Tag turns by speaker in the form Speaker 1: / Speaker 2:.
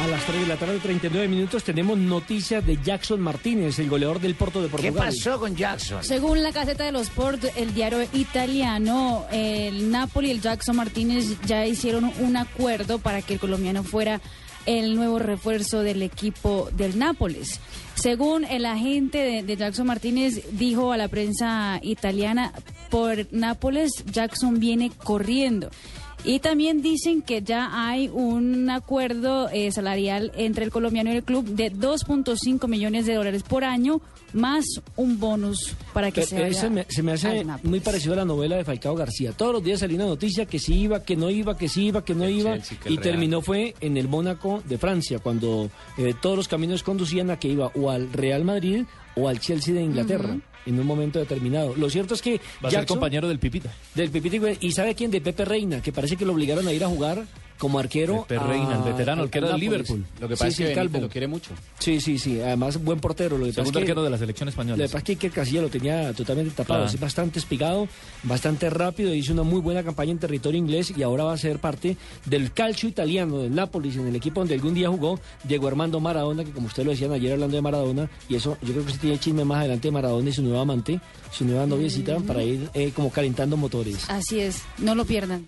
Speaker 1: A las 3 de la tarde, 39 minutos, tenemos noticias de Jackson Martínez, el goleador del Porto de
Speaker 2: ¿Qué
Speaker 1: Portugal.
Speaker 2: pasó con Jackson?
Speaker 3: Según la Gaceta de los Sport, el diario italiano, el Napoli y el Jackson Martínez ya hicieron un acuerdo para que el colombiano fuera el nuevo refuerzo del equipo del Nápoles. Según el agente de, de Jackson Martínez dijo a la prensa italiana, por Nápoles Jackson viene corriendo. Y también dicen que ya hay un acuerdo eh, salarial entre el colombiano y el club de 2.5 millones de dólares por año, más un bonus para que
Speaker 1: Pero
Speaker 3: se vaya
Speaker 1: ese me- se me hace muy parecido a la novela de Falcao García. Todos los días salía una noticia que sí iba, que no iba, que sí iba, que no
Speaker 4: El
Speaker 1: iba.
Speaker 4: Chelsea, que el
Speaker 1: y
Speaker 4: Real.
Speaker 1: terminó fue en el Mónaco de Francia, cuando eh, todos los caminos conducían a que iba o al Real Madrid o al Chelsea de Inglaterra. En un momento determinado. Lo cierto es que
Speaker 4: Va a ser compañero del Pipita.
Speaker 1: del Pipiti, ¿y sabe quién? De Pepe Reina, que parece que lo obligaron a ir a jugar como arquero.
Speaker 4: Pepe Reina, el
Speaker 1: a-
Speaker 4: veterano, el que era del. Liverpool.
Speaker 5: Lo que
Speaker 1: Sí,
Speaker 5: pasa
Speaker 1: sí,
Speaker 5: es que
Speaker 1: Calvo.
Speaker 5: Benítez lo quiere mucho.
Speaker 1: Sí, sí, sí. Además, buen portero. Lo que pasa es
Speaker 4: Segundo
Speaker 1: que-
Speaker 4: arquero de la selección
Speaker 1: Lo
Speaker 4: española.
Speaker 1: que pasa es que Iker Casilla lo tenía totalmente tapado,
Speaker 4: Claro.
Speaker 1: es bastante espigado, bastante rápido, hizo una muy buena campaña en territorio inglés y ahora va a ser parte del calcio italiano del Nápoles, en el equipo donde algún día jugó Diego Armando Maradona, que como ustedes lo decían ayer hablando de Maradona, y eso yo creo que se tiene chisme más adelante de Maradona y su nueva amante, su nueva noviecita, para ir eh, como calentando motores.
Speaker 3: Así es, no lo pierdan.